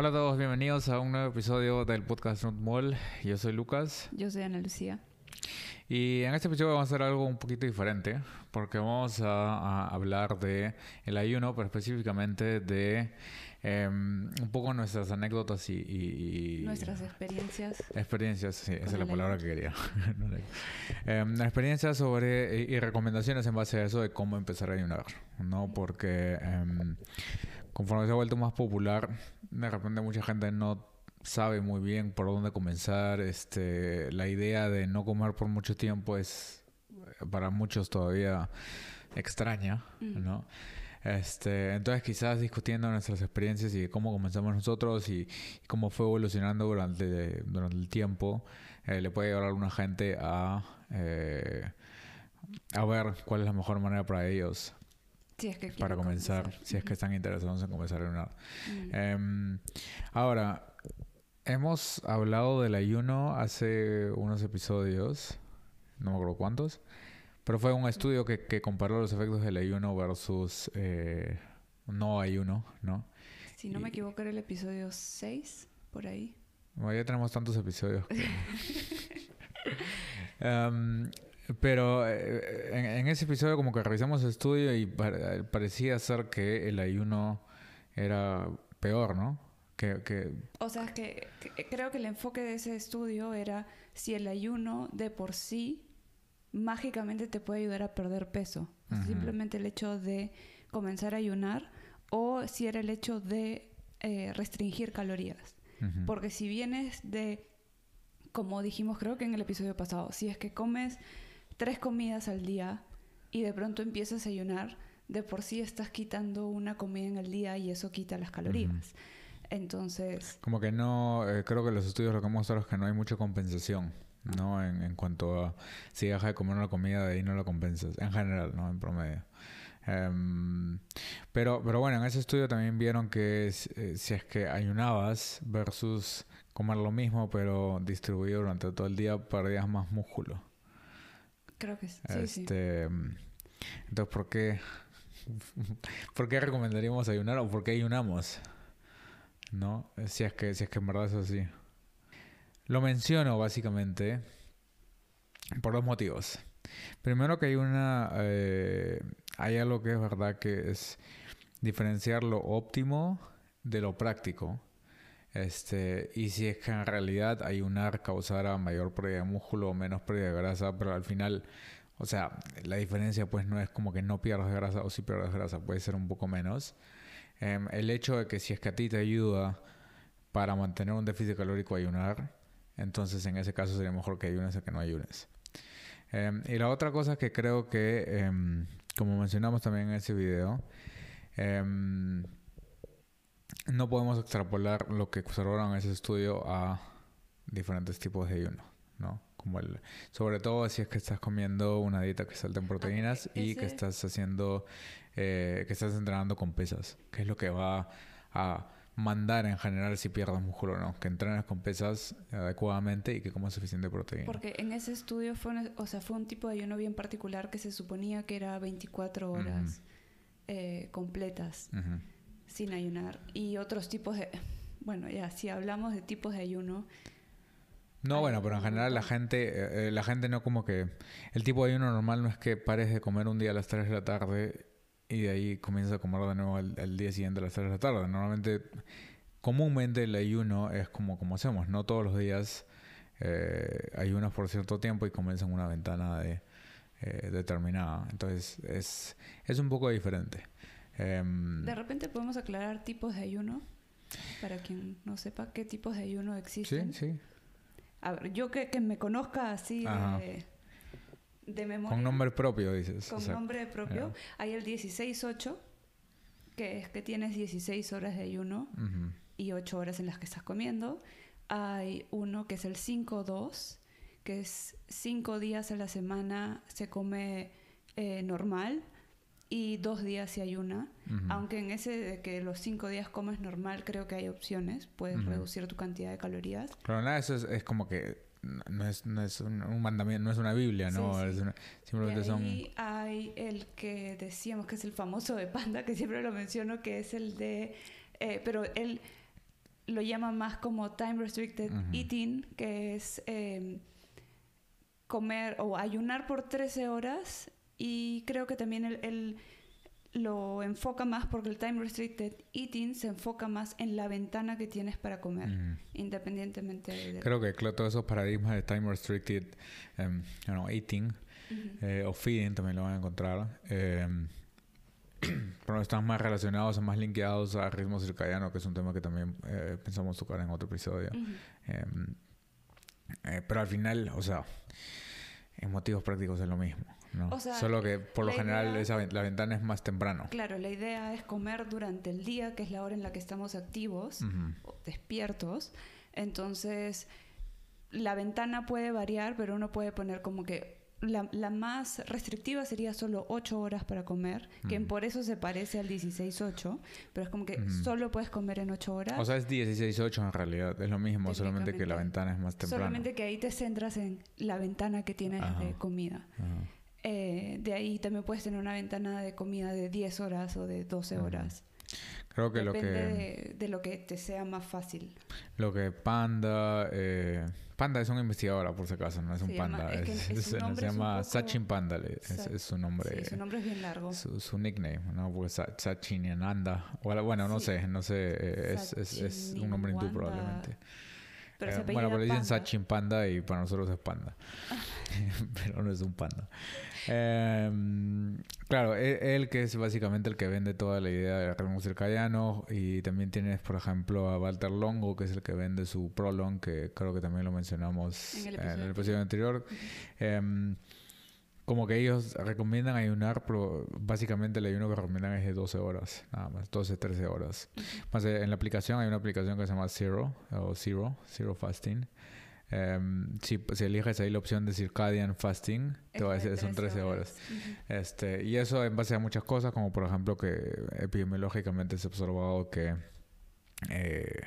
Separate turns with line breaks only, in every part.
Hola a todos, bienvenidos a un nuevo episodio del podcast Not Mall. Yo soy Lucas.
Yo soy Ana Lucía.
Y en este episodio vamos a hacer algo un poquito diferente, porque vamos a, hablar de el ayuno, pero específicamente de em, un poco nuestras anécdotas y,
nuestras experiencias.
Experiencias, sí, esa es la palabra que quería. Em, experiencias sobre y, recomendaciones en base a eso de cómo empezar a ayunar, ¿no? Porque em, conforme se ha vuelto más popular, de repente mucha gente no sabe muy bien por dónde comenzar. Este, la idea de no comer por mucho tiempo es para muchos todavía extraña, mm. ¿no? Este, entonces quizás discutiendo nuestras experiencias y cómo comenzamos nosotros y, cómo fue evolucionando durante, durante el tiempo, eh, le puede ayudar a alguna gente a, eh, a ver cuál es la mejor manera para ellos para comenzar, si es que están interesados en comenzar en una. Mm. Em, ahora, hemos hablado del ayuno hace unos episodios, no me acuerdo cuántos, pero fue un estudio que, comparó los efectos del ayuno versus eh, no ayuno, ¿no?
Si no me equivoco, era el episodio 6, por ahí.
Bueno, ya tenemos tantos episodios. Em, pero eh, en, ese episodio como que revisamos el estudio y parecía ser que el ayuno era peor, ¿no? Que,
O sea, que, que, creo que el enfoque de ese estudio era si el ayuno de por sí mágicamente te puede ayudar a perder peso. Simplemente el hecho de comenzar a ayunar o si era el hecho de eh, restringir calorías. Porque si vienes de, como dijimos creo que en el episodio pasado, si es que comes tres comidas al día y de pronto empiezas a ayunar, de por sí estás quitando una comida en el día y eso quita las calorías. Entonces...
Como que no, eh, creo que los estudios lo que mostrado es que no hay mucha compensación, ¿no? En, en cuanto a si dejas de comer una comida de ahí no la compensas, en general, ¿no? En promedio. Em, pero, pero bueno, en ese estudio también vieron que eh, si es que ayunabas versus comer lo mismo pero distribuido durante todo el día, perdías más músculo.
Creo que sí.
Este, Entonces, ¿por qué, ¿por qué recomendaríamos ayunar o por qué ayunamos? ¿No? Si es que, si es que en verdad es así. Lo menciono básicamente por dos motivos. Primero que hay una... Eh, hay algo que es verdad que es diferenciar lo óptimo de lo práctico. Este, y si es que en realidad ayunar causara mayor pérdida de músculo o menos pérdida de grasa, pero al final, o sea, la diferencia pues no es como que no pierdas grasa o si pierdas grasa, puede ser un poco menos. Em, el hecho de que si es que a ti te ayuda para mantener un déficit calórico ayunar, entonces en ese caso sería mejor que ayunes a que no ayunes. Em, y la otra cosa que creo que, em, como mencionamos también en ese video, no podemos extrapolar lo que observaron en ese estudio a diferentes tipos de ayuno, ¿no? Como el, sobre todo si es que estás comiendo una dieta que salta en proteínas y que estás haciendo, eh, que estás entrenando con pesas, que es lo que va a mandar en general si pierdes músculo o no, que entrenes con pesas adecuadamente y que comas suficiente proteína.
Porque en ese estudio fue, o sea, fue un tipo de ayuno bien particular que se suponía que era 24 horas eh, completas sin ayunar. Y otros tipos de... Bueno, ya, si hablamos de tipos de ayuno...
No, bueno, pero en general la gente, eh, eh, la gente no como que... El tipo de ayuno normal no es que pares de comer un día a las 3 de la tarde y de ahí comienzas a comer de nuevo el, día siguiente a las 3 de la tarde. Normalmente, comúnmente el ayuno es como, como hacemos, no todos los días eh, ayunas por cierto tiempo y comienzas en una ventana de, eh, determinada. Entonces es, es un poco diferente.
Em, de repente podemos aclarar tipos de ayuno para quien no sepa qué tipos de ayuno existen.
Sí, sí.
A ver, yo que, me conozca así de, memoria.
Con nombre propio, dices.
Con nombre propio. Hay el 16-8, que es que tienes 16 horas de ayuno y 8 horas en las que estás comiendo. Hay uno que es el 5-2, que es 5 días a la semana se come eh, normal y dos días si hay una. Aunque en ese de que los cinco días comes normal, creo que hay opciones. Puedes reducir tu cantidad de calorías.
Pero nada, eso es, como que no es, no es un, mandamiento, no es una Biblia, ¿no?
simplemente son... hay el que decíamos que es el famoso de Panda, que siempre lo menciono, que es el de... Eh, pero él lo llaman más como time restricted eating, que es em, comer o ayunar por 13 horas y creo que también el, lo enfoca más porque el time restricted eating se enfoca más en la ventana que tienes para comer, independientemente de...
Creo que todos esos paradigmas de time restricted um, eating eh, o feeding también lo van a encontrar. Em, pero están más relacionados o más linkeados a ritmo circadiano, que es un tema que también eh, pensamos tocar en otro episodio. Em, eh, pero al final, o sea, en motivos prácticos es lo mismo. ¿No? Solo que por lo general esa, la ventana es más temprano.
Claro, la idea es comer durante el día, que es la hora en la que estamos activos, o despiertos. Entonces, la ventana puede variar, pero uno puede poner como que la, más restrictiva sería solo 8 horas para comer, que por eso se parece al 16-8, pero es como que solo puedes comer en 8 horas.
O sea, es 16-8 en realidad, es lo mismo, solamente que la ventana es más temprana.
Solamente que ahí te centras en la ventana que tienes de comida. Eh, de ahí también puedes tener una ventana de comida de 10 horas o de 12 horas.
Creo que
lo
que...
De, de, lo que te sea más fácil.
Lo que Panda... Eh, Panda es un investigadora, por si acaso, no es un panda. se llama Sachin Panda, es, su nombre.
Sí, su nombre es bien largo.
Su, nickname, ¿no? Porque Sachin Ananda. Bueno, no sé, no sé, eh, es, un nombre hindú probablemente. Eh, bueno, pero dicen Sachin Panda y para nosotros es Panda. pero no es un panda. Em, claro, e, él, que es básicamente el que vende toda la idea del ritmo circadiano y también tienes, por ejemplo, a Walter Longo, que es el que vende su Prolong, que creo que también lo mencionamos en el episodio, anterior. Em, como que ellos recomiendan ayunar, pero básicamente el ayuno que recomiendan es de 12 horas, nada más, 12, 13 horas. Más en la aplicación hay una aplicación que se llama Zero, o Zero, Zero Fasting. Um, si, si, eliges ahí la opción de circadian fasting, te va a decir son 13 horas. este, y eso en base a muchas cosas, como por ejemplo que epidemiológicamente se ha observado que, eh,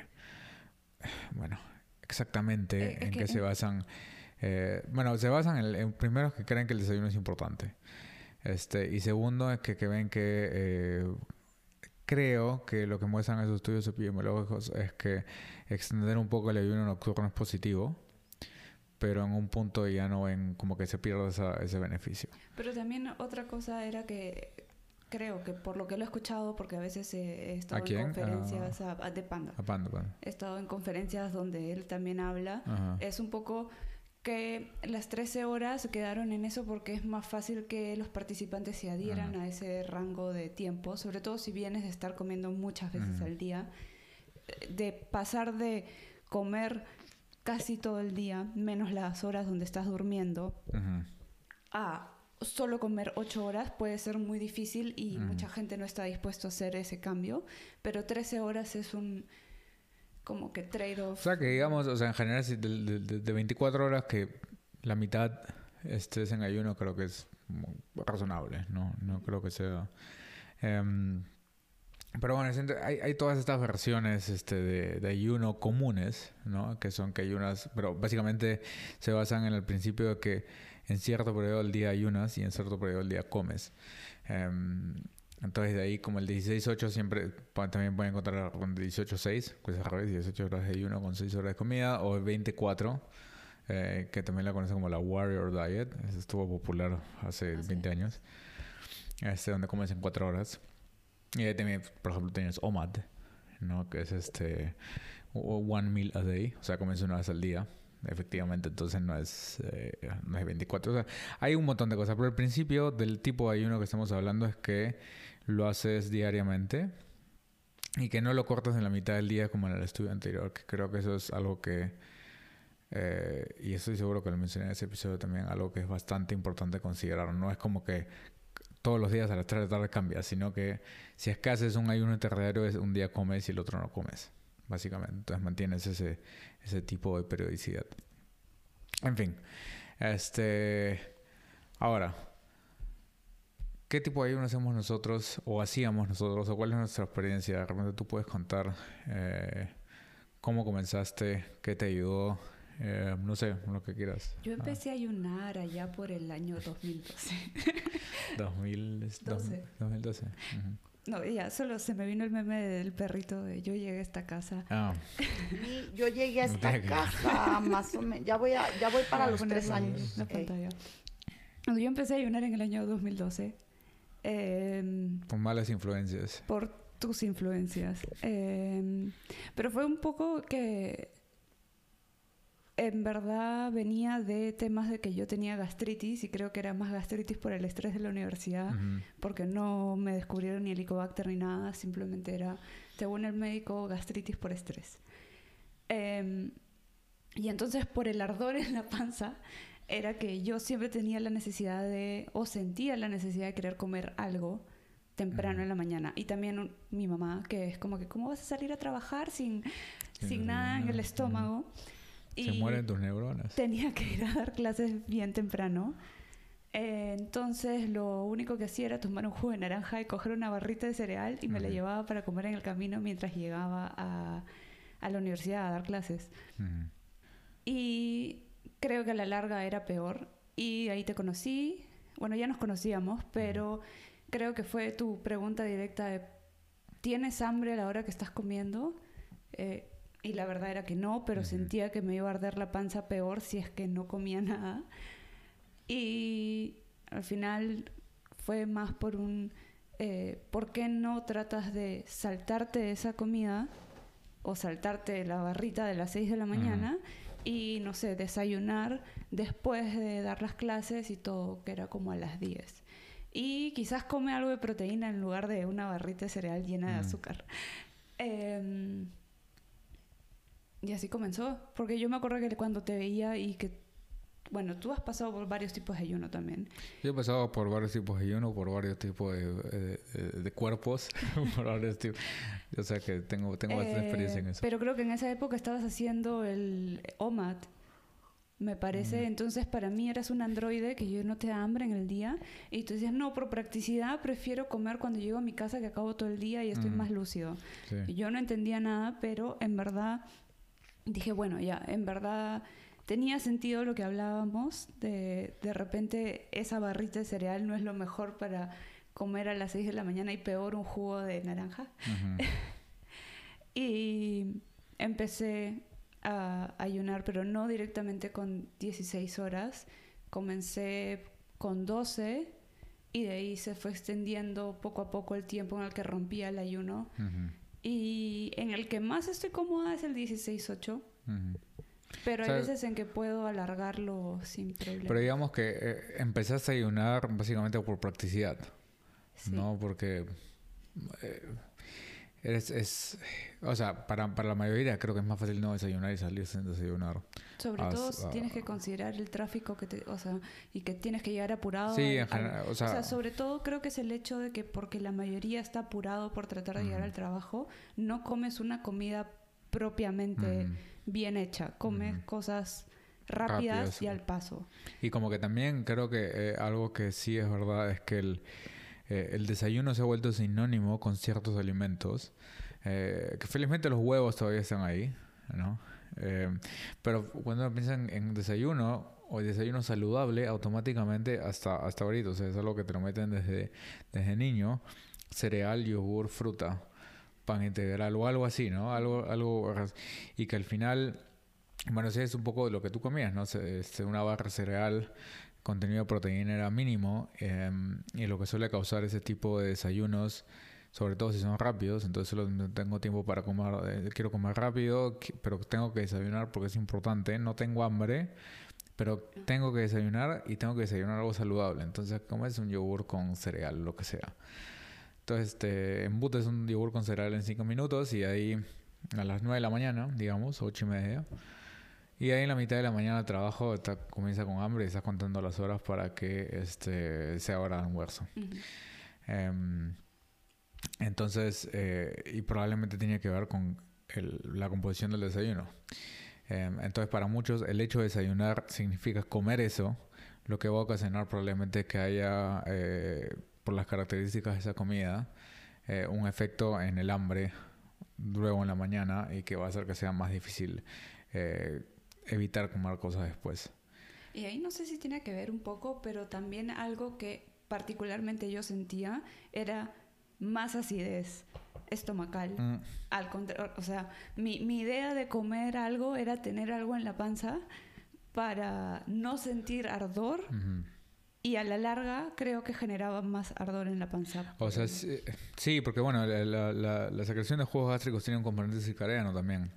bueno, exactamente eh, en qué se basan eh, bueno, se basan en, primero que creen que el desayuno es importante. Este, y segundo es que, que ven que eh, creo que lo que muestran esos estudios epidemiológicos es que extender un poco el ayuno nocturno es positivo, pero en un punto ya no ven como que se pierde ese beneficio.
Pero también otra cosa era que creo que por lo que lo he escuchado, porque a veces he estado en conferencias a, de Panda. He estado en conferencias donde él también habla. Es un poco que las 13 horas quedaron en eso porque es más fácil que los participantes se adhieran a ese rango de tiempo, sobre todo si vienes de estar comiendo muchas veces al día, de pasar de comer casi todo el día, menos las horas donde estás durmiendo, a solo comer 8 horas puede ser muy difícil y mucha gente no está dispuesto a hacer ese cambio, pero 13 horas es un como que trade-off.
O sea, que digamos, o sea, en general, de, de, 24 horas que la mitad estés en ayuno, creo que es razonable, ¿no? No creo que sea... Em, pero bueno, hay, hay, todas estas versiones este, de, de, ayuno comunes, ¿no? Que son que ayunas, pero básicamente se basan en el principio de que en cierto periodo del día ayunas y en cierto periodo del día comes. Um, entonces de ahí como el 16-8 siempre también pueden encontrar con 18-6, pues al revés, 18 horas de ayuno con 6 horas de comida, o 24, eh, que también la conocen como la Warrior Diet, Eso estuvo popular hace 20 ah, años, este, donde comes en 4 horas. Y también, por ejemplo, tienes OMAD, ¿no? que es este one meal a day, o sea, comes una vez al día efectivamente, entonces no es, eh, no es 24. O sea, hay un montón de cosas, pero el principio del tipo de ayuno que estamos hablando es que lo haces diariamente y que no lo cortas en la mitad del día como en el estudio anterior, que creo que eso es algo que, eh, y estoy seguro que lo mencioné en ese episodio también, algo que es bastante importante considerar. No es como que todos los días a las 3 de la tarde cambia, sino que si es que haces un ayuno interdiario, es un día comes y el otro no comes, básicamente. Entonces mantienes ese, ese tipo de periodicidad. En fin, este, ahora, ¿Qué tipo de ayuno hacemos nosotros o hacíamos nosotros o cuál es nuestra experiencia? De repente tú puedes contar eh, cómo comenzaste, qué te ayudó, eh, no sé, lo que quieras.
Yo empecé a ayunar allá por el año 2012.
2012. 2012.
No, ya, solo se me vino el meme del perrito de yo llegué a esta casa.
Ah,
Y yo llegué a esta casa más o menos. Ya voy, a, ya voy para los tres años.
La
Eh,
pantalla. Cuando yo empecé a ayunar en el año 2012. em,
por malas influencias.
por tus influencias. Eh, pero fue un poco que en verdad venía de temas de que yo tenía gastritis y creo que era más gastritis por el estrés de la universidad, porque no me descubrieron ni helicobacter ni nada, simplemente era, según el médico, gastritis por estrés. Eh, y entonces por el ardor en la panza era que yo siempre tenía la necesidad de, o sentía la necesidad de querer comer algo temprano en la mañana. Y también un- mi mamá, que es como que, ¿cómo vas a salir a trabajar sin,
Sin
nada en el
desayunar?
Estómago?
Se
Y
mueren tus neuronas.
tenía que ir a dar clases bien temprano. Eh, entonces lo único que hacía era tomar un jugo de naranja y coger una barrita de cereal y me la
Ujú.
llevaba para comer en el camino mientras llegaba a, a la universidad a dar clases. Y creo que a la larga era peor. Y ahí te conocí. Bueno, ya nos conocíamos, pero creo que fue tu pregunta directa de, ¿tienes hambre a la hora que estás comiendo? Eh, y la verdad era que no, pero sentía que me iba a arder la panza peor si es que no comía nada. Y al final fue más por un, eh, ¿por qué no tratas de saltarte esa comida o saltarte la barrita de las 6 de la mañana y, no sé, desayunar después de dar las clases y todo, que era como a las 10? Y quizás come algo de proteína en lugar de una barrita de cereal llena de azúcar. Em, y así comenzó, porque yo me acuerdo que cuando te veía y que, bueno, tú has pasado por varios tipos de ayuno también.
Yo he pasado por varios tipos de ayuno, por varios tipos de, de- de- cuerpos, por varios tipos. O sea que tengo, tengo bastante
Eh,
experiencia en eso.
Pero creo que en esa época estabas haciendo el OMAD, me parece.
Mm.
Entonces, para mí eras un androide que yo no te da hambre en el día. Y tú decías, no, por practicidad prefiero comer cuando llego a mi casa que acabo todo el día y estoy
Mm.
más lúcido.
Sí.
Yo no entendía nada, pero en verdad dije, bueno, ya, en verdad tenía sentido lo que hablábamos. De, de repente, esa barrita de cereal no es lo mejor para comer a las 6 de la mañana y peor un jugo de naranja. Y empecé a ayunar, pero no directamente con 16 horas. Comencé con 12 y de ahí se fue extendiendo poco a poco el tiempo en el que rompía el ayuno. Y en el que más estoy cómoda es el 16-8,
Ujú.
pero hay
O sea,
veces en que puedo alargarlo sin problema.
Pero digamos que eh, empezaste a ayunar básicamente por practicidad,
Sí.
¿no? Porque eh, eres, es, o sea, para, para la mayoría creo que es más fácil no desayunar y salir sin desayunar.
Sobre
as-
todo si
ah.
tienes que considerar el tráfico que te, o sea, y que tienes que llegar apurado.
Sí, en
al-
general, o sea,
sobre todo creo que es el hecho de que porque la mayoría está apurado por tratar de llegar al trabajo, no comes una comida propiamente bien hecha, comes cosas rápidas
Rápidas.
y al paso.
Y como que también creo que eh, algo que sí es verdad es que el, eh, el desayuno se ha vuelto sinónimo con ciertos alimentos. eh, que felizmente los huevos todavía están ahí, ¿no? Eh, pero cuando piensan en desayuno o desayuno saludable, automáticamente hasta, hasta ahorita, es algo que te lo meten desde, desde niño, cereal, yogur, fruta, pan integral o algo así, ¿no? Algo, algo, y que al final, bueno, sí es un poco de lo que tú comías, ¿no? Este, una barra cereal, contenido de proteína era mínimo, eh, y lo que suele causar ese tipo de desayunos, sobre todo si son rápidos, entonces solo tengo tiempo para comer, eh, quiero comer rápido, pero tengo que desayunar porque es importante, no tengo hambre, pero tengo que desayunar y tengo que desayunar algo saludable, entonces comes un yogur con cereal, lo que sea. Entonces, este, embutes un yogur con cereal en 5 minutos y ahí a las 9 de la mañana, digamos, 8 y media. Y ahí en la mitad de la mañana trabajo está- comienza con hambre y estás contando las horas para que este, sea hora de almuerzo. Em, entonces, eh, y probablemente tiene que ver con el- la composición del desayuno. Em, entonces, para muchos, el hecho de desayunar significa comer eso, lo que va a ocasionar probablemente que haya, eh, por las características de esa comida, eh, un efecto en el hambre luego en la mañana y que va a hacer que sea más difícil eh, evitar comer cosas después.
Y ahí no sé si tiene que ver un poco, pero también algo que particularmente yo sentía era más acidez estomacal.
Mm.
Al contra- o sea, mi, mi idea de comer algo era tener algo en la panza para no sentir ardor
Ujú.
y a la larga creo que generaba más ardor en la panza.
O sea, sí, sí, porque bueno, la, la, la- la secreción de jugos gástricos tiene un componente circadiano también.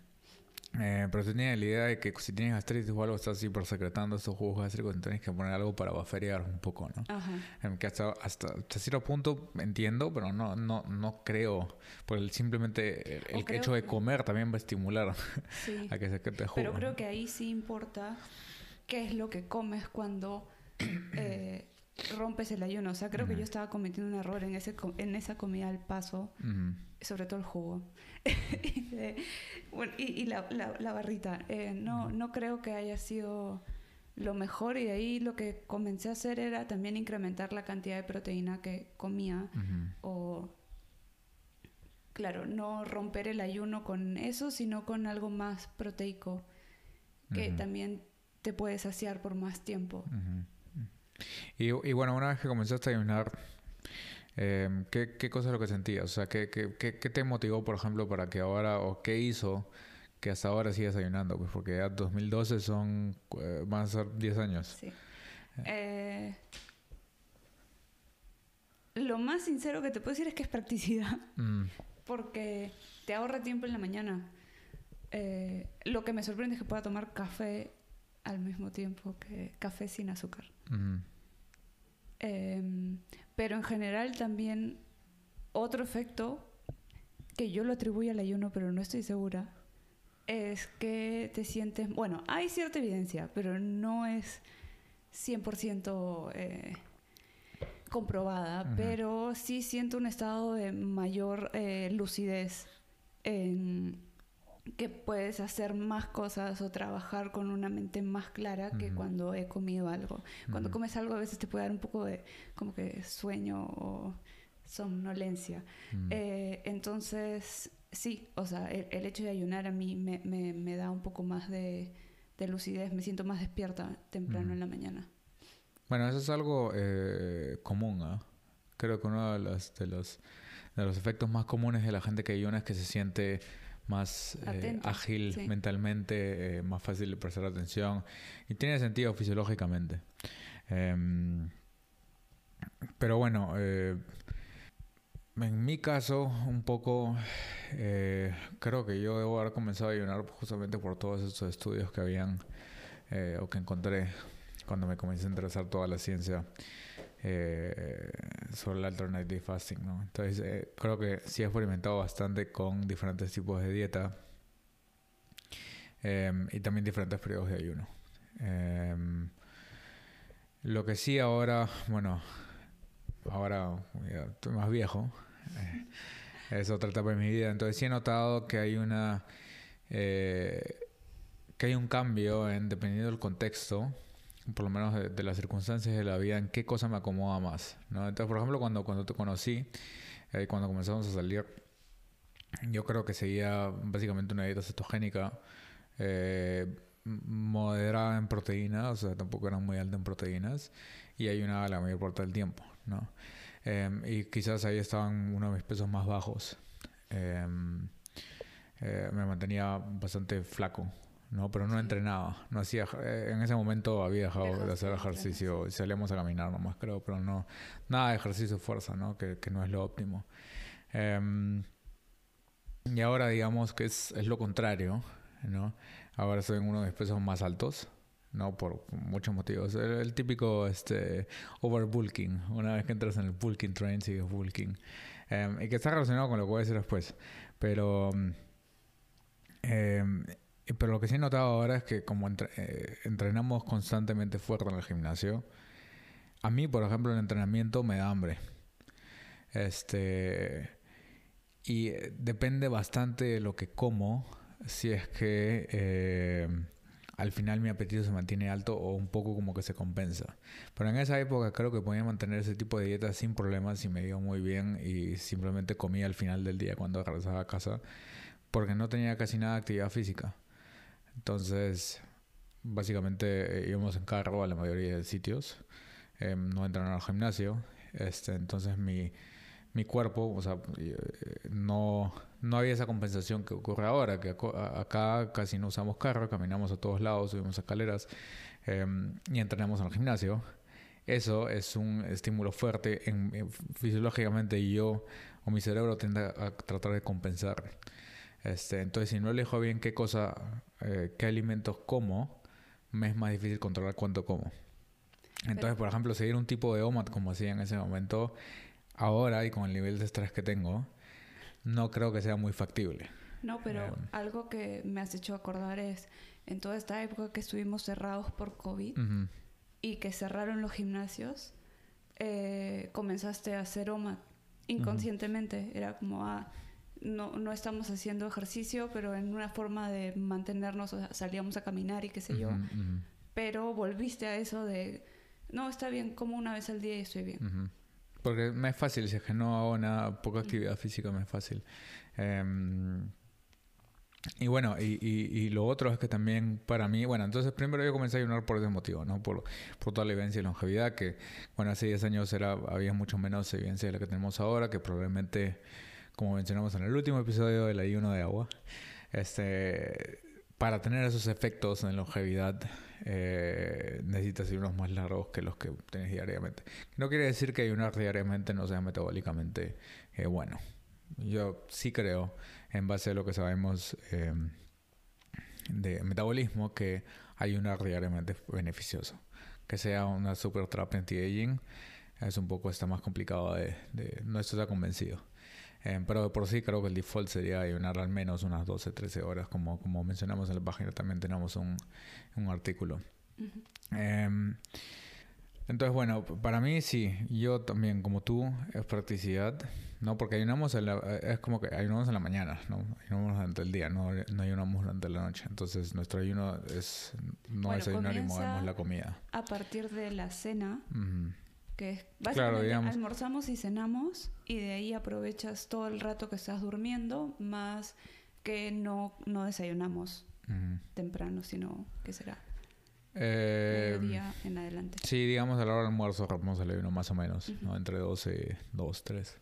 Eh, pero tienes la idea de que si tienes gastritis o algo, estás hiper secretando estos jugos gástricos, tienes que poner algo para bufferear un poco, ¿no?
Ajá.
Em, que hasta, hasta, hasta cierto punto entiendo, pero no, no, no creo. Por el, simplemente el, el hecho de comer también va a estimular
Sí.
a que se quede jugo.
Pero creo que ahí sí importa qué es lo que comes cuando eh, rompes el ayuno. O sea, creo que yo estaba cometiendo un error en, ese, en esa comida al paso, sobre todo el jugo. y de- bueno, y, y la, la- la barrita. Eh, no, no creo que haya sido lo mejor y de ahí lo que comencé a hacer era también incrementar la cantidad de proteína que comía o claro, no romper el ayuno con eso, sino con algo más proteico que también te puede saciar por más tiempo.
Y, y bueno, una vez que comenzaste a ayunar, eh, ¿qué, ¿qué cosa es lo que sentías? O sea, ¿qué, qué, qué, qué te motivó, por ejemplo, para que ahora, o qué hizo que hasta ahora sigas ayunando? Pues porque ya 2012 son, eh, van a ser 10 años.
Sí. Eh, lo más sincero que te puedo decir es que es practicidad,
Mm,
porque te ahorra tiempo en la mañana. Eh, lo que me sorprende es que pueda tomar café al mismo tiempo que café sin azúcar. Em, pero en general también otro efecto que yo lo atribuyo al ayuno, pero no estoy segura, es que te sientes, bueno, hay cierta evidencia, pero no es 100% eh, comprobada, pero sí siento un estado de mayor eh, lucidez en que puedes hacer más cosas o trabajar con una mente más clara que cuando he comido algo. Cuando comes algo a veces te puede dar un poco de como que sueño o somnolencia. Eh, entonces, sí, o sea, el, el hecho de ayunar a mí me, me- me da un poco más de, de lucidez, me siento más despierta temprano en la mañana.
Bueno, eso es algo eh, común, ¿ah? Creo que uno de los, de, los, de los efectos más comunes de la gente que ayuna es que se siente más eh, ágil
sí.
mentalmente, eh, más fácil de prestar atención y tiene sentido fisiológicamente. Em, pero bueno, eh, en mi caso, un poco, creo que yo debo haber comenzado a ayunar justamente por todos estos estudios que habían o que encontré cuando me comencé a interesar toda la ciencia eh, sobre el alternative fasting, ¿no? Entonces, eh, creo que sí he experimentado bastante con diferentes tipos de dieta em, y también diferentes periodos de ayuno. Em, lo que sí ahora, bueno, ahora estoy más viejo, eh, es otra etapa de mi vida, entonces sí he notado que hay una... eh, que hay un cambio en dependiendo del contexto, por lo menos de, de las circunstancias de la vida, en qué cosa me acomoda más, ¿no? Entonces, por ejemplo, cuando, cuando te conocí, eh, cuando comenzamos a salir, yo creo que seguía básicamente una dieta cetogénica, eh, moderada en proteínas, o sea, tampoco era muy alta en proteínas, y ayunaba la mayor parte del tiempo, ¿no? Em, y quizás ahí estaban uno de mis pesos más bajos. Em, eh, me mantenía bastante flaco, ¿no? Pero no
Sí.
entrenaba, no hacía, eh, en ese momento había dejado de
Dejaste
hacer
de entrenar,
ejercicio, y salíamos a caminar nomás creo, pero no, nada de ejercicio de fuerza, ¿no? Que, que no es lo óptimo. Em, y ahora digamos que es, es lo contrario, ¿no? Ahora estoy en uno de mis pesos más altos, ¿no? Por muchos motivos. El, el típico este, overbulking. Una vez que entras en el bulking train, sigues bulking. Em, y que está relacionado con lo que voy a decir después. Pero, em, pero lo que sí he notado ahora es que como eh, entrenamos constantemente fuerte en el gimnasio, a mí, por ejemplo, el entrenamiento me da hambre. Este... Y eh, depende bastante de lo que como, si es que eh, al final mi apetito se mantiene alto o un poco como que se compensa. Pero en esa época creo que podía mantener ese tipo de dieta sin problemas y me iba muy bien y simplemente comía al final del día cuando regresaba a casa porque no tenía casi nada de actividad física. Entonces, básicamente eh, íbamos en carro a la mayoría de sitios. Eh, no entraron al gimnasio. Este, entonces mi, mi cuerpo, o sea, eh, no, no había esa compensación que ocurre ahora, que acá casi no usamos carro, caminamos a todos lados, subimos escaleras em, y entrenamos en el gimnasio. Eso es un estímulo fuerte en, fisiológicamente y yo o mi cerebro tiende a tratar de compensar. Este, entonces, si no elijo bien qué cosa, eh, qué alimentos como, me es más difícil controlar cuánto como. Entonces, por ejemplo, seguir un tipo de OMAD como hacía en ese momento, ahora y con el nivel de estrés que tengo, no creo que sea muy factible.
No, pero em. algo que me has hecho acordar es, en toda esta época que estuvimos cerrados por COVID y que cerraron los gimnasios, eh, comenzaste a hacer OMAD inconscientemente. Era como, ah, no, no estamos haciendo ejercicio, pero en una forma de mantenernos, salíamos a caminar y qué sé yo. Pero volviste a eso de no, está bien, como una vez al día y estoy bien.
Porque me es fácil, si es que no hago nada, poca actividad física me es fácil. Em, y bueno, y, y, lo otro es que también para mí, bueno, entonces primero yo comencé a ayunar por ese motivo, ¿no? Por, por toda la evidencia y longevidad, que bueno, hace 10 años era, había mucho menos evidencia de la que tenemos ahora, que probablemente, como mencionamos en el último episodio del ayuno de agua, este, para tener esos efectos en longevidad eh, necesitas unos más largos que los que tienes diariamente. No quiere decir que ayunar diariamente no sea metabólicamente eh, bueno. Yo sí creo, en base a lo que sabemos eh, de metabolismo, que ayunar diariamente es beneficioso. Que sea una super trap anti-aging es un poco está más complicado de, de no estoy convencido. Eh, pero por sí creo que el default sería ayunar al menos unas 12, 13 horas, como, como mencionamos en la página, también tenemos un, un artículo. Em, entonces, bueno, para mí sí, yo también, como tú, es practicidad, ¿no? Porque ayunamos, en la, es como que ayunamos en la mañana, ¿no? Ayunamos durante el día, no, no ayunamos durante la noche. Entonces, nuestro ayuno es no es ayunar y movemos la comida.
A partir de la cena que básicamente almorzamos y cenamos y de ahí aprovechas todo el rato que estás durmiendo, más que no, no desayunamos temprano, sino que será eh, día en adelante.
Sí, digamos a la hora del almuerzo rompemos el ayuno más o menos, ¿no? entre 12, 2, 3.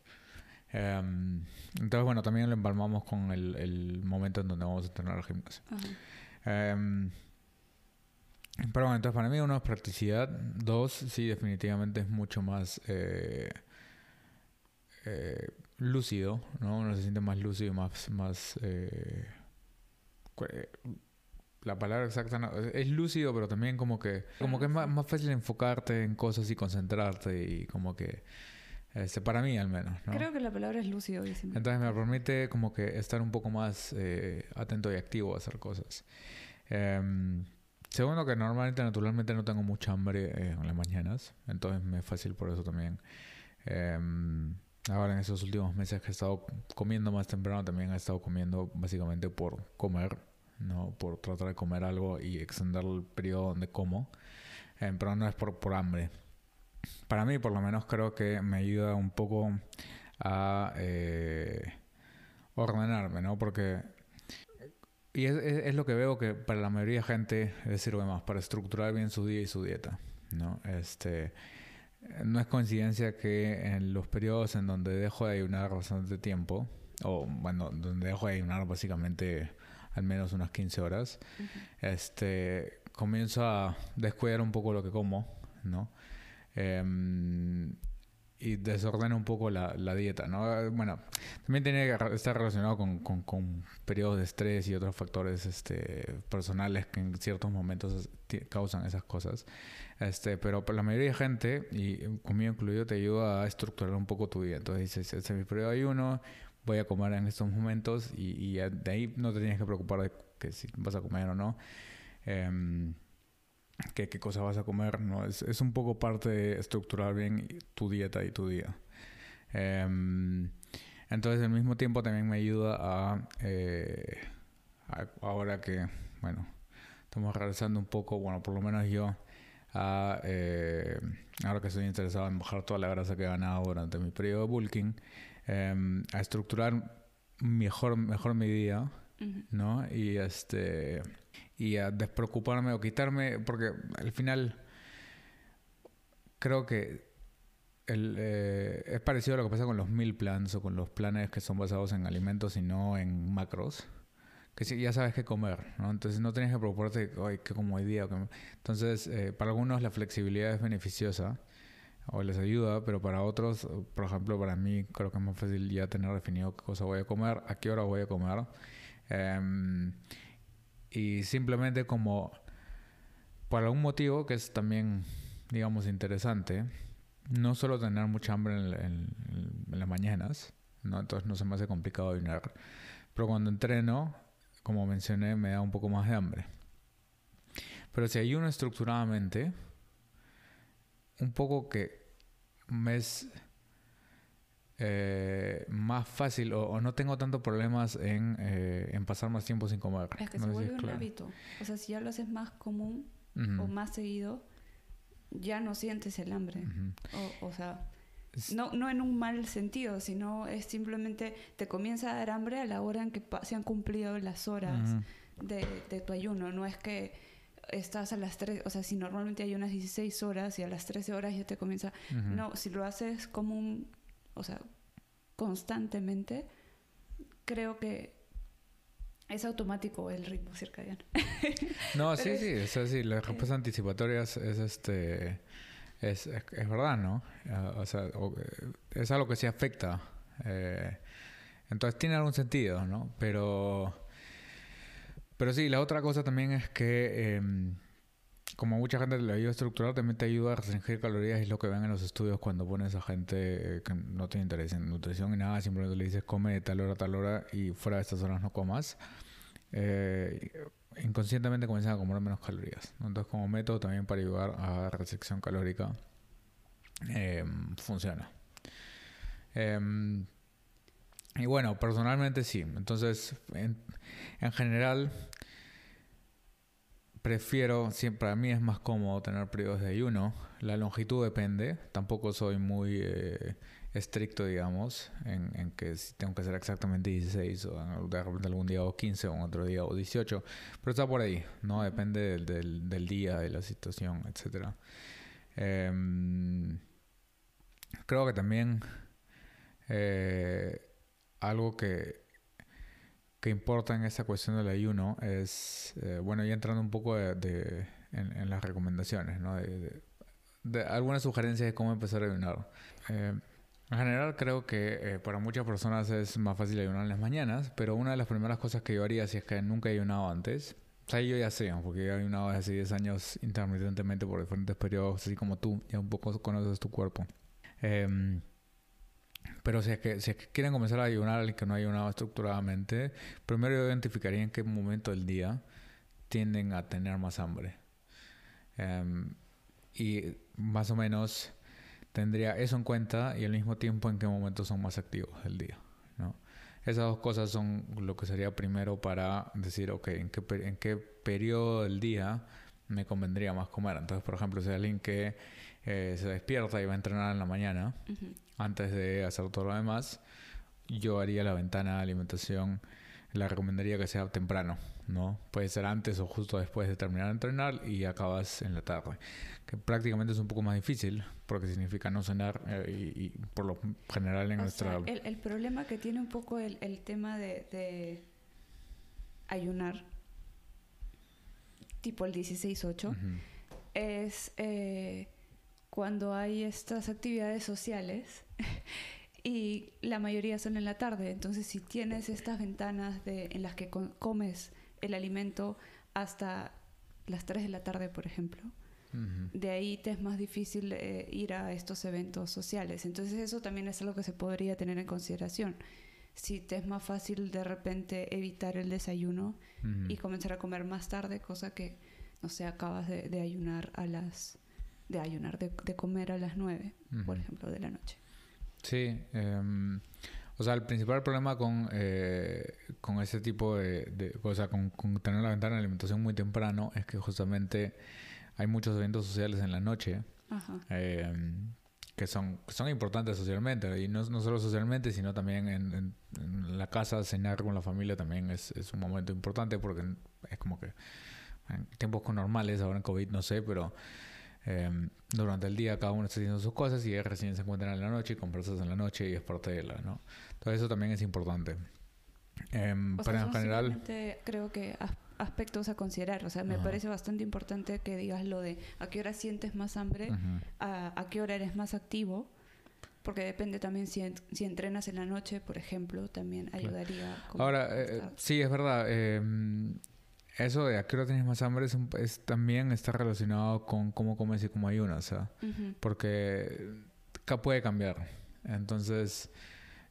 entonces, bueno, también lo empalmamos con el, el momento en donde vamos a entrenar al gimnasio. Eh, pero bueno, entonces para mí uno es practicidad, dos, sí, definitivamente es mucho más eh, eh, lúcido, ¿no? Uno se siente más lúcido y más... más eh, la palabra exacta no, es lúcido, pero también como que como que es más, más, fácil enfocarte en cosas y concentrarte y como que este, para mí al menos. ¿no?
Creo que la palabra es lúcido.
Entonces me permite como que estar un poco más atento y activo a hacer cosas. Em, Segundo, que normalmente, naturalmente, no tengo mucha hambre eh, en las mañanas. Entonces me es fácil por eso también. Em, ahora, en esos últimos meses que he estado comiendo más temprano, también he estado comiendo básicamente por comer, ¿no? Por tratar de comer algo y extender el periodo donde como. Em, pero no es por, por hambre. Para mí, por lo menos, creo que me ayuda un poco a eh, ordenarme, ¿no? Porque y es, es, lo que veo que para la mayoría de gente le sirve más para estructurar bien su día y su dieta, ¿no? Este, no es coincidencia que en los periodos en donde dejo de ayunar bastante tiempo, o bueno, donde dejo de ayunar básicamente al menos unas 15 horas, este, comienzo a descuidar un poco lo que como, ¿no? Eh, y desordena un poco la, la, dieta, ¿no? Bueno, también tiene que estar relacionado con, con, con, periodos de estrés y otros factores este, personales que en ciertos momentos causan esas cosas. Este, pero para la mayoría de gente, y conmigo incluido, te ayuda a estructurar un poco tu día. Entonces dices, este es mi periodo de ayuno, voy a comer en estos momentos y, y de ahí no te tienes que preocupar de que si vas a comer o no. Eh, qué, qué cosa vas a comer, ¿no? Es, es un poco parte de estructurar bien tu dieta y tu día. Em, entonces, al mismo tiempo también me ayuda eh, a, ahora que, bueno, estamos regresando un poco, bueno, por lo menos yo, a, eh, ahora que estoy interesado en bajar toda la grasa que he ganado durante mi periodo de bulking, em, a estructurar mejor, mejor mi día, ¿no? Y este y a despreocuparme o quitarme, porque al final creo que el, eh, es parecido a lo que pasa con los meal plans o con los planes que son basados en alimentos y no en macros. Que sí, ya sabes qué comer, ¿no? Entonces no tienes que preocuparte, ay, qué como hoy día. Entonces, eh, para algunos la flexibilidad es beneficiosa o les ayuda, pero para otros, por ejemplo, para mí creo que es más fácil ya tener definido qué cosa voy a comer, a qué hora voy a comer. Em, y simplemente como por algún motivo que es también, digamos, interesante, no solo tener mucha hambre en, las mañanas. Entonces no se me hace complicado ayunar. Pero cuando entreno, como mencioné, me da un poco más de hambre. Pero si ayuno estructuradamente, un poco que me es eh, más fácil o, no tengo tantos problemas en, eh, en, pasar más tiempo sin comer.
Es que se vuelve un hábito. O sea, si ya lo haces más común o más seguido, ya no sientes el hambre. o, o, sea, no, no en un mal sentido, sino es simplemente te comienza a dar hambre a la hora en que se han cumplido las horas de, de, tu ayuno. No es que estás a las 3, o sea, si normalmente hay unas 16 horas y a las 13 horas ya te comienza... No, si lo haces como un... O sea, constantemente, creo que es automático el ritmo circadiano.
no, sí, sí, es así. Las respuestas anticipatorias es este. Es, es, verdad, ¿no? Ah, o sea, eh, es algo que sí afecta. Eh, entonces tiene algún sentido, ¿no? Pero. Pero sí, la otra cosa también es que. Em, como mucha gente le ayuda a estructurar, también te ayuda a restringir calorías. Es lo que ven en los estudios cuando pones a gente eh, que no tiene interés en nutrición y nada. Simplemente le dices come de tal hora a tal hora y fuera de estas horas no comas. Eh, inconscientemente comienzan a comer menos calorías. Entonces, como método también para ayudar a restricción calórica, em, funciona. Em, y bueno, personalmente sí. Entonces, en, en general, prefiero, siempre para mí es más cómodo tener periodos de ayuno. La longitud depende, tampoco soy muy eh, estricto, digamos, en, que si tengo que hacer exactamente 16 o de repente algún día o 15 o otro día o 18, pero está por ahí, ¿no? Depende del, del, día, de la situación, etc. Em, creo que también eh, algo que que importa en esta cuestión del ayuno es, eh, bueno, ya entrando un poco de, en, las recomendaciones, ¿no? De, algunas sugerencias de cómo empezar a ayunar. Eh, en general creo que eh, para muchas personas es más fácil ayunar en las mañanas, pero una de las primeras cosas que yo haría si es que nunca he ayunado antes, o sea, yo ya sé, porque he ayunado hace 10 años intermitentemente por diferentes periodos, así como tú, ya un poco conoces tu cuerpo. Eh, pero si es, que, si quieren comenzar a ayunar y que no ayunado estructuradamente, primero identificaría en qué momento del día tienden a tener más hambre. Em, y más o menos tendría eso en cuenta y al mismo tiempo en qué momentos son más activos del día. ¿no? Esas dos cosas son lo que sería primero para decir, ok, ¿en qué, en qué periodo del día me convendría más comer? Entonces, por ejemplo, si hay alguien que eh, se despierta y va a entrenar en la mañana, antes de hacer todo lo demás, yo haría la ventana de alimentación, la recomendaría que sea temprano, ¿no? Puede ser antes o justo después de terminar de entrenar y acabas en la tarde, que prácticamente es un poco más difícil porque significa no cenar eh, y, por lo general en nuestra...
el, problema que tiene un poco el, tema de, ayunar, tipo el 16-8, es... Eh, cuando hay estas actividades sociales y la mayoría son en la tarde. Entonces, si tienes estas ventanas de, en las que comes el alimento hasta las 3 de la tarde, por ejemplo, de ahí te es más difícil eh, ir a estos eventos sociales. Entonces, eso también es algo que se podría tener en consideración. Si te es más fácil de repente evitar el desayuno y comenzar a comer más tarde, cosa que, no sé, acabas de ayunar a las de ayunar, de, comer a las 9, por ejemplo, de la noche.
Sí, em, o sea, el principal problema con, eh, con ese tipo de, de o sea, con, tener la ventana de alimentación muy temprano es que justamente hay muchos eventos sociales en la noche em, que son, son importantes socialmente, y no, no solo socialmente, sino también en, la casa, cenar con la familia también es, es un momento importante porque es como que en tiempos normales, ahora en COVID no sé, pero em, durante el día cada uno está haciendo sus cosas y recién se encuentran en la noche y conversas en la noche y es parte de la, ¿no? Entonces eso también es importante. Em, pero en general...
Creo que aspectos a considerar. O sea, me parece bastante importante que digas lo de a qué hora sientes más hambre, a, qué hora eres más activo, porque depende también si, si entrenas en la noche, por ejemplo, también ayudaría.
Ahora, eh, sí, es verdad. Em, eso de a qué hora tienes más hambre es, también está relacionado con cómo comes y cómo ayunas, ¿sabes? Porque puede cambiar. Entonces,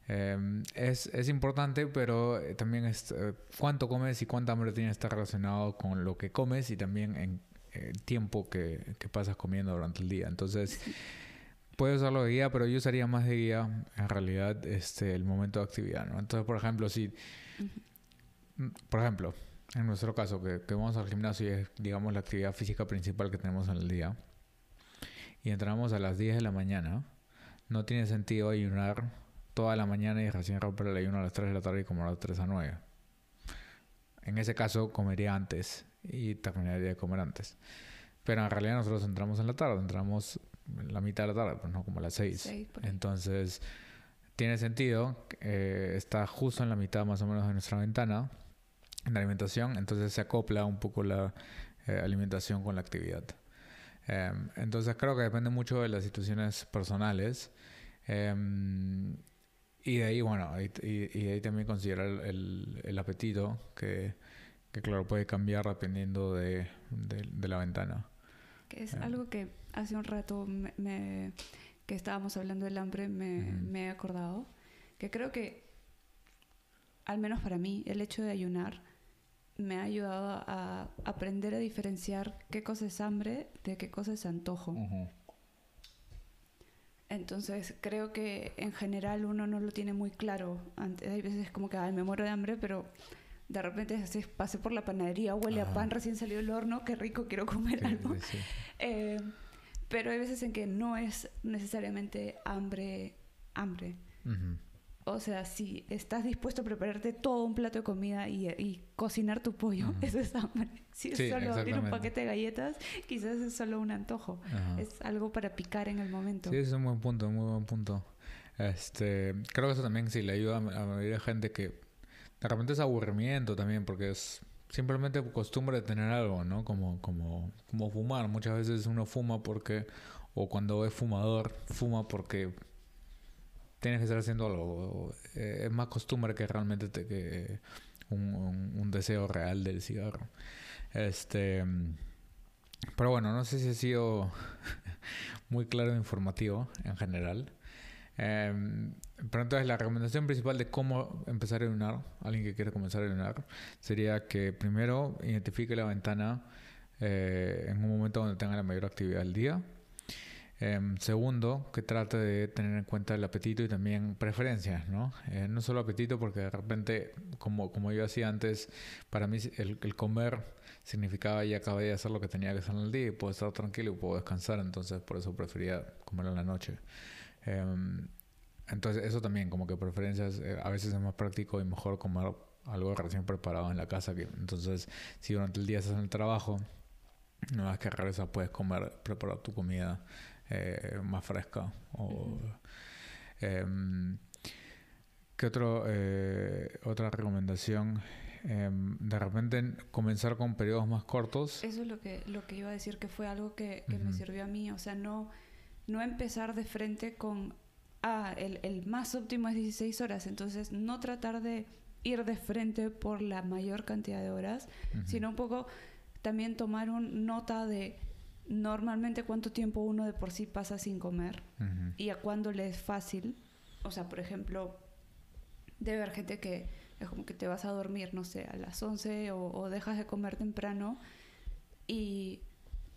em, es, es, importante, pero eh, también es, eh, cuánto comes y cuánta hambre tienes está relacionado con lo que comes y también en el tiempo que, que pasas comiendo durante el día. Entonces, puedes usarlo de guía, pero yo usaría más de guía en realidad este, el momento de actividad, ¿no? Entonces, por ejemplo, si... Por ejemplo, en nuestro caso, que, vamos al gimnasio y es, digamos, la actividad física principal que tenemos en el día, y entramos a las 10 de la mañana, no tiene sentido ayunar toda la mañana y recién romper el ayuno a las 3 de la tarde y comer a las 3 a 9. En ese caso, comería antes y terminaría de comer antes. Pero en realidad nosotros entramos en la tarde, entramos la mitad de la tarde, pues no como a las 6. Entonces, tiene sentido, eh, está justo en la mitad más o menos de nuestra ventana en la alimentación, entonces se acopla un poco la eh, alimentación con la actividad. Em, entonces creo que depende mucho de las situaciones personales. Em, y de ahí, bueno, y, de ahí también considerar el, el, apetito, que, que, claro puede cambiar dependiendo de, de, la ventana.
Que es em. algo que hace un rato me, que estábamos hablando del hambre me, me he acordado. Que creo que, al menos para mí, el hecho de ayunar me ha ayudado a aprender a diferenciar qué cosa es hambre de qué cosa es antojo. Entonces creo que en general uno no lo tiene muy claro. Hay veces como que me muero de hambre, pero de repente así, pasé por la panadería, huele a pan recién salido del horno, qué rico, quiero comer algo. Eh, pero hay veces en que no es necesariamente hambre, hambre. O sea, si estás dispuesto a prepararte todo un plato de comida y, cocinar tu pollo, eso es hambre. Si es solo abrir un paquete de galletas, quizás es solo un antojo. Es algo para picar en el momento.
Sí, es un buen punto, muy buen punto. Este, creo que eso también sí le ayuda a, la mayoría de gente que de repente es aburrimiento también, porque es simplemente costumbre de tener algo, ¿no? Como, como, como fumar. Muchas veces uno fuma porque, o cuando es fumador, fuma porque tienes que estar haciendo algo. Eh, es más costumbre que realmente te, que un, un, deseo real del cigarro. Este, pero bueno, no sé si ha sido muy claro e informativo en general. Eh, pero entonces la recomendación principal de cómo empezar a ayunar, alguien que quiere comenzar a ayunar, sería que primero identifique la ventana eh, en un momento donde tenga la mayor actividad del día. Em, segundo, que trate de tener en cuenta el apetito y también preferencias, ¿no? Eh, no solo apetito, porque de repente, como, como yo hacía antes, para mí el, comer significaba ya acabé de hacer lo que tenía que hacer en el día y puedo estar tranquilo y puedo descansar, entonces por eso prefería comer en la noche. Em, entonces eso también, como que preferencias, eh, a veces es más práctico y mejor comer algo recién preparado en la casa. Que, entonces, si durante el día estás en el trabajo, no es que regresas, puedes comer, preparar tu comida eh, más fresca. O, em, ¿Qué otro, eh, otra recomendación? Em, de repente comenzar con periodos más cortos.
Eso es lo que, lo que iba a decir, que fue algo que, que me sirvió a mí. O sea, no, no empezar de frente con, ah, el, el más óptimo es 16 horas. Entonces, no tratar de ir de frente por la mayor cantidad de horas, sino un poco también tomar un nota de normalmente cuánto tiempo uno de por sí pasa sin comer y a cuándo le es fácil. O sea, por ejemplo, debe haber gente que es como que te vas a dormir, no sé, a las 11 o, dejas de comer temprano y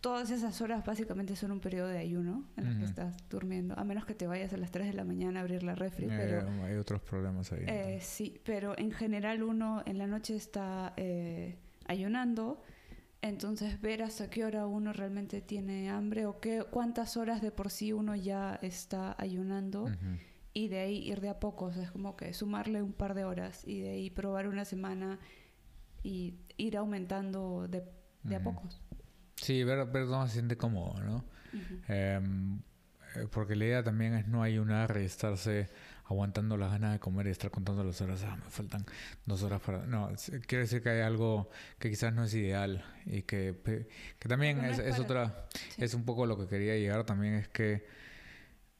todas esas horas básicamente son un periodo de ayuno en el que estás durmiendo, a menos que te vayas a las 3 de la mañana a abrir la refri. Eh, pero,
hay otros problemas ahí.
Eh, sí, pero en general uno en la noche está eh, ayunando entonces ver hasta qué hora uno realmente tiene hambre o qué, cuántas horas de por sí uno ya está ayunando y de ahí ir de a pocos, es como que sumarle un par de horas y de ahí probar una semana y ir aumentando de, de a pocos.
Sí, ver, ver cómo se siente cómodo, ¿no? Em, eh, porque la idea también es no ayunar y estarse aguantando las ganas de comer y estar contando las horas. Ah, me faltan dos horas para... No, quiere decir que hay algo que quizás no es ideal y que, que también es, es, otra... Es un poco lo que quería llegar también es que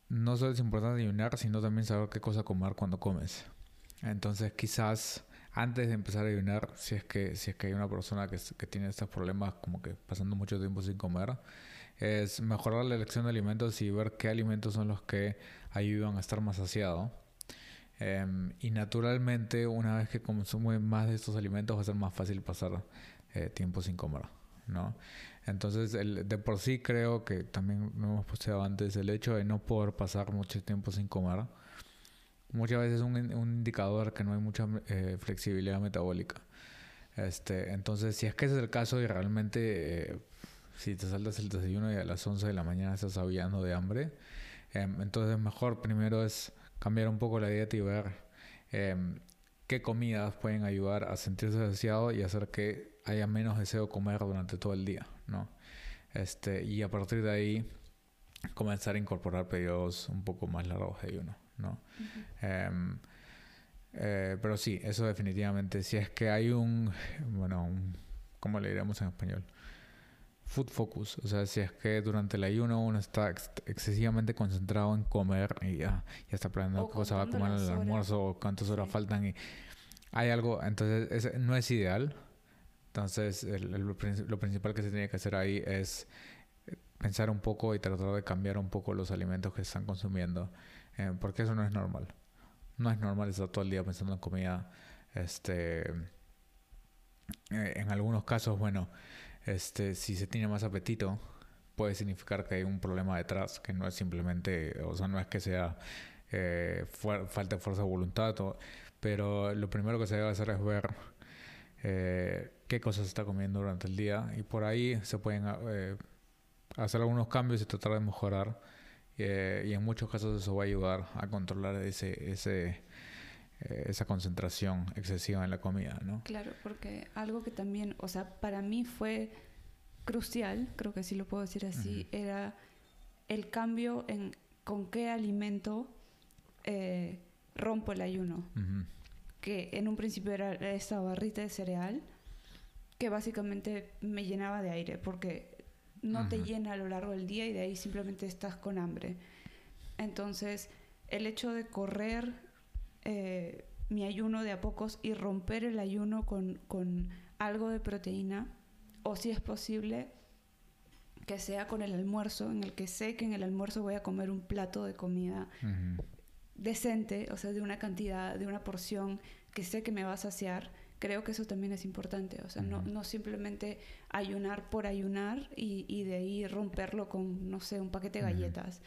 no solo es importante ayunar, sino también saber qué cosa comer cuando comes. Entonces quizás antes de empezar a ayunar, si es que, si es que hay una persona que, que tiene estos problemas como que pasando mucho tiempo sin comer, es mejorar la elección de alimentos y ver qué alimentos son los que ayudan a estar más saciado. Em, y naturalmente, una vez que consume más de estos alimentos, va a ser más fácil pasar eh, tiempo sin comer, ¿no? Entonces, de por sí creo que también lo hemos posteado antes, el hecho de no poder pasar mucho tiempo sin comer, muchas veces es un, un indicador que no hay mucha eh, flexibilidad metabólica. Este, entonces, si es que ese es el caso y realmente eh, si te saltas el desayuno y a las 11 de la mañana estás aullando de hambre, em, entonces mejor primero es cambiar un poco la dieta y ver em, qué comidas pueden ayudar a sentirse saciado y hacer que haya menos deseo de comer durante todo el día, ¿no? Este, y a partir de ahí comenzar a incorporar periodos un poco más largos de ayuno, ¿no? Em, eh, pero sí, eso definitivamente, si es que hay un, bueno, un, ¿cómo le diríamos en español? Food focus. O sea, si es que durante el ayuno uno está excesivamente concentrado en comer y ya, ya está planeando qué cosa va a comer en el almuerzo o cuántas horas faltan y hay algo, entonces no es ideal. Entonces lo principal que se tiene que hacer ahí es eh, pensar un poco y tratar de cambiar un poco los alimentos que están consumiendo, eh, porque eso no es normal. No es normal estar todo el día pensando en comida. Este, eh, en algunos casos, bueno, este, si se tiene más apetito, puede significar que hay un problema detrás, que no es simplemente, o sea, no es que sea eh, falta de fuerza de voluntad, pero lo primero que se debe hacer es ver eh, qué cosas se está comiendo durante el día y por ahí se pueden eh, hacer algunos cambios y tratar de mejorar. y en muchos casos eso va a ayudar a controlar ese, ese, esa concentración excesiva en la comida, ¿no?
Claro, porque algo que también, o sea, para mí fue crucial, creo que sí lo puedo decir así, era el cambio en con qué alimento eh, rompo el ayuno. Que en un principio era esa barrita de cereal que básicamente me llenaba de aire porque no te llena a lo largo del día y de ahí simplemente estás con hambre. Entonces, el hecho de correr eh, mi ayuno de a pocos y romper el ayuno con, con algo de proteína, o si es posible, que sea con el almuerzo, en el que sé que en el almuerzo voy a comer un plato de comida decente, o sea, de una cantidad, de una porción que sé que me va a saciar. Creo que eso también es importante, o sea, no, no simplemente ayunar por ayunar y, y, de ahí romperlo con, no sé, un paquete de galletas.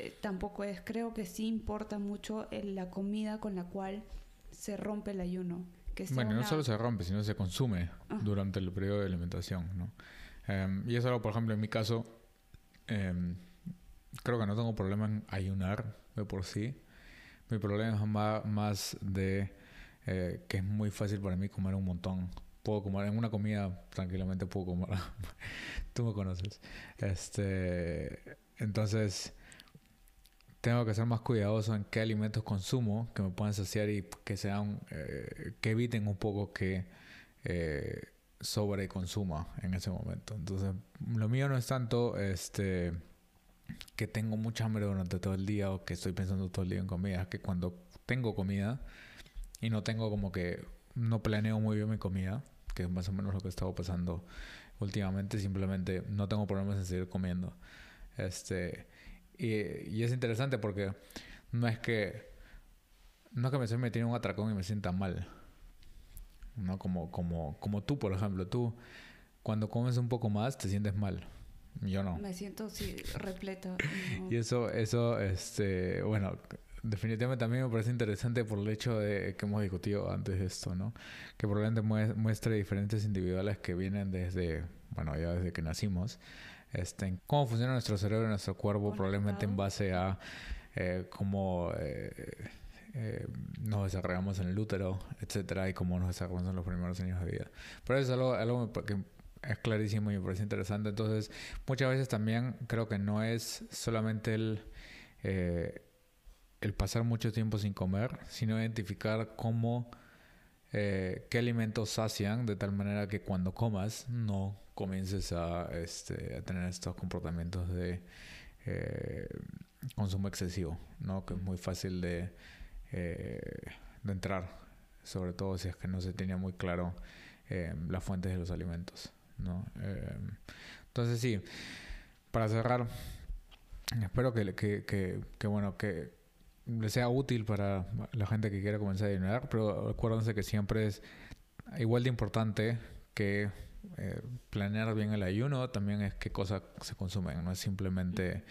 Eh, tampoco es, creo que sí importa mucho la comida con la cual se rompe el ayuno. Que
bueno, no solo se rompe, sino se consume ah. durante el periodo de alimentación, ¿no? Em, y eso algo, por ejemplo, en mi caso, em, creo que no tengo problema en ayunar de por sí. Mi problema es más, más de eh, que es muy fácil para mí comer un montón. Puedo comer en una comida, tranquilamente puedo comer. Tú me conoces. Este, entonces, tengo que ser más cuidadoso en qué alimentos consumo que me puedan saciar y que sean eh, que eviten un poco que eh, sobreconsuma en ese momento. Entonces, lo mío no es tanto este que tengo mucha hambre durante todo el día o que estoy pensando todo el día en comida, que cuando tengo comida y no tengo como que no planeo muy bien mi comida, que es más o menos lo que he estado pasando últimamente, simplemente no tengo problemas en seguir comiendo. Este, y, es interesante porque no es que no es que me estoy metiendo un atracón y me sienta mal. ¿no? Como, como, como tú, por ejemplo. Tú, cuando comes un poco más, te sientes mal. Yo no.
Me siento, sí, repleto.
y eso, eso, este, bueno, definitivamente también me parece interesante por el hecho de que hemos discutido antes de esto, ¿no? Que probablemente muestre diferentes individuales que vienen desde, bueno, ya desde que nacimos este, cómo funciona nuestro cerebro y nuestro cuerpo, probablemente en base a eh, cómo eh, eh, nos desarrollamos en el útero, etcétera, y cómo nos desarrollamos en los primeros años de vida. Pero eso es algo, algo que es clarísimo y me parece interesante. Entonces, muchas veces también creo que no es solamente el, eh, el pasar mucho tiempo sin comer, sino identificar cómo, eh, qué alimentos sacian de tal manera que cuando comas no comiences a, este, a tener estos comportamientos de eh, consumo excesivo, ¿no? Que es muy fácil de, de entrar, sobre todo si es que no se tenía muy claro las fuentes de los alimentos. ¿no? Entonces sí, para cerrar, espero que, que, que, bueno, que le sea útil para la gente que quiera comenzar a ayunar, pero acuérdense que siempre es igual de importante que eh, planear bien el ayuno, también es qué cosas se consumen, no es simplemente...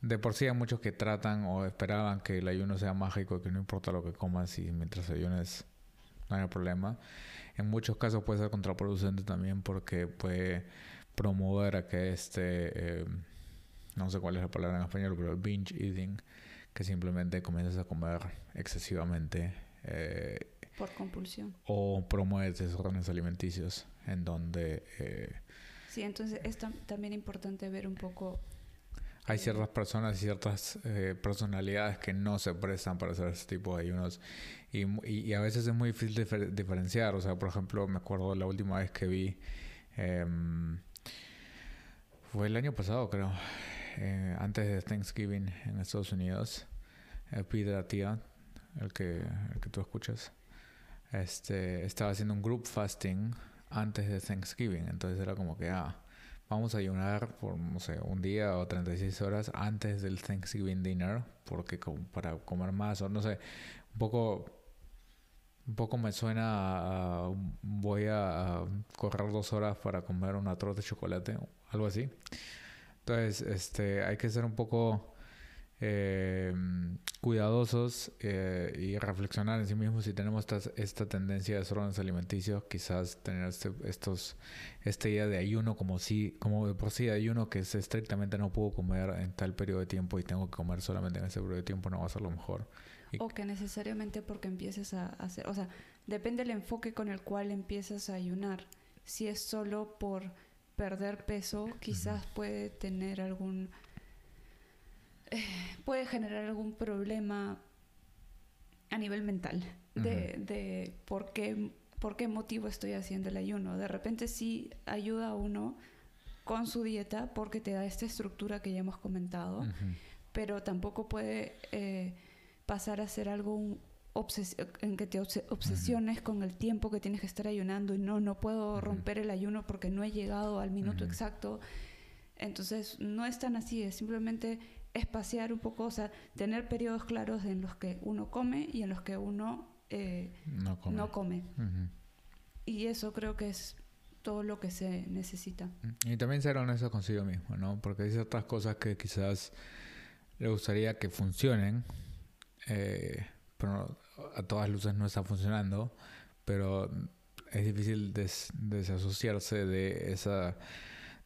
De por sí hay muchos que tratan o esperaban que el ayuno sea mágico, que no importa lo que comas y mientras ayunes no hay problema. En muchos casos puede ser contraproducente también porque puede promover a que este, eh, no sé cuál es la palabra en español, pero binge eating, que simplemente comienzas a comer excesivamente.
Eh, Por compulsión.
O promueve desórdenes alimenticios en donde... Eh,
sí, entonces es también importante ver un poco
hay ciertas personas y ciertas eh, personalidades que no se prestan para hacer ese tipo de ayunos y, y, a veces es muy difícil diferenciar. O sea, por ejemplo, me acuerdo la última vez que vi, em, fue el año pasado creo, eh, antes de Thanksgiving en Estados Unidos, eh, Peter Atia, el que, el que tú escuchas, este, estaba haciendo un group fasting antes de Thanksgiving. Entonces era como que, ah, vamos a ayunar por, no sé, un día o 36 horas antes del Thanksgiving dinner, porque para comer más, o no sé, un poco, un poco me suena a, voy a, correr dos horas para comer una torta de chocolate, algo así. Entonces, este, hay que ser un poco eh, cuidadosos eh, y reflexionar en sí mismos si tenemos esta, esta tendencia de desórdenes alimenticios, quizás tener este, estos, esta idea de ayuno como si, como de por sí ayuno que es estrictamente no puedo comer en tal periodo de tiempo y tengo que comer solamente en ese periodo de tiempo no va a ser lo mejor.
o que necesariamente porque empieces a hacer, o sea, depende del enfoque con el cual empiezas a ayunar. Si es solo por perder peso, quizás puede tener algún puede generar algún problema a nivel mental de, de por, qué, por qué motivo estoy haciendo el ayuno. De repente sí ayuda a uno con su dieta porque te da esta estructura que ya hemos comentado, pero tampoco puede eh, pasar a ser algo en que te obsesiones con el tiempo que tienes que estar ayunando y no, no puedo romper el ayuno porque no he llegado al minuto exacto. Entonces no es tan así, es simplemente espaciar un poco, o sea, tener periodos claros en los que uno come y en los que uno eh, no come. Y eso creo que es todo lo que se necesita.
Y también ser honesto consigo mismo, ¿no? Porque hay ciertas cosas que quizás le gustaría que funcionen, eh, pero a todas luces no está funcionando, pero es difícil desasociarse de esa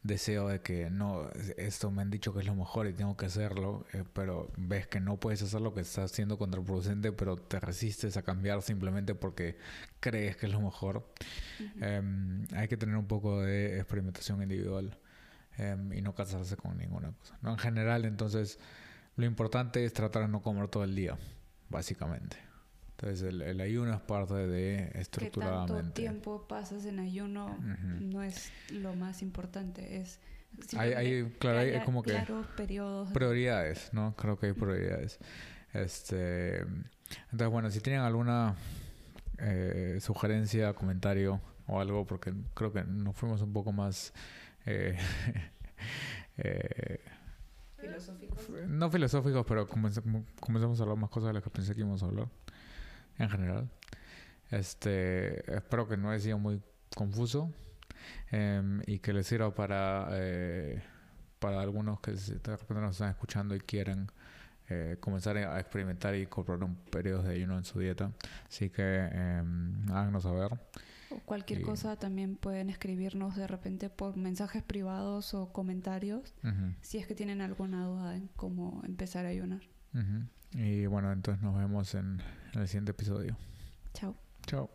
deseo de que no, esto me han dicho que es lo mejor y tengo que hacerlo, eh, pero ves que no puedes hacer lo que estás haciendo contraproducente, pero te resistes a cambiar simplemente porque crees que es lo mejor. Em, hay que tener un poco de experimentación individual em, y no casarse con ninguna cosa. ¿no? En general, entonces, lo importante es tratar de no comer todo el día, básicamente. Entonces el, ayuno es parte de estructuradamente.
Que tanto tiempo pasas en ayuno no es lo más importante, es
hay, hay, claro, hay como que
periodos.
prioridades, ¿no? Creo que hay prioridades. Este, entonces bueno, si tienen alguna eh, sugerencia, comentario o algo, porque creo que nos fuimos un poco más eh,
eh, filosóficos.
No filosóficos, pero comenzamos a hablar más cosas de las que pensé que íbamos a hablar en general. Este, espero que no haya sido muy confuso em, y que les sirva para, eh, para algunos que de repente nos están escuchando y quieren eh, comenzar a experimentar y incorporar un periodo de ayuno en su dieta. Así que eh, háganos saber.
cualquier cosa también pueden escribirnos de repente por mensajes privados o comentarios si es que tienen alguna duda en cómo empezar a ayunar.
Y bueno, entonces nos vemos en el siguiente episodio.
Chao.
Chao.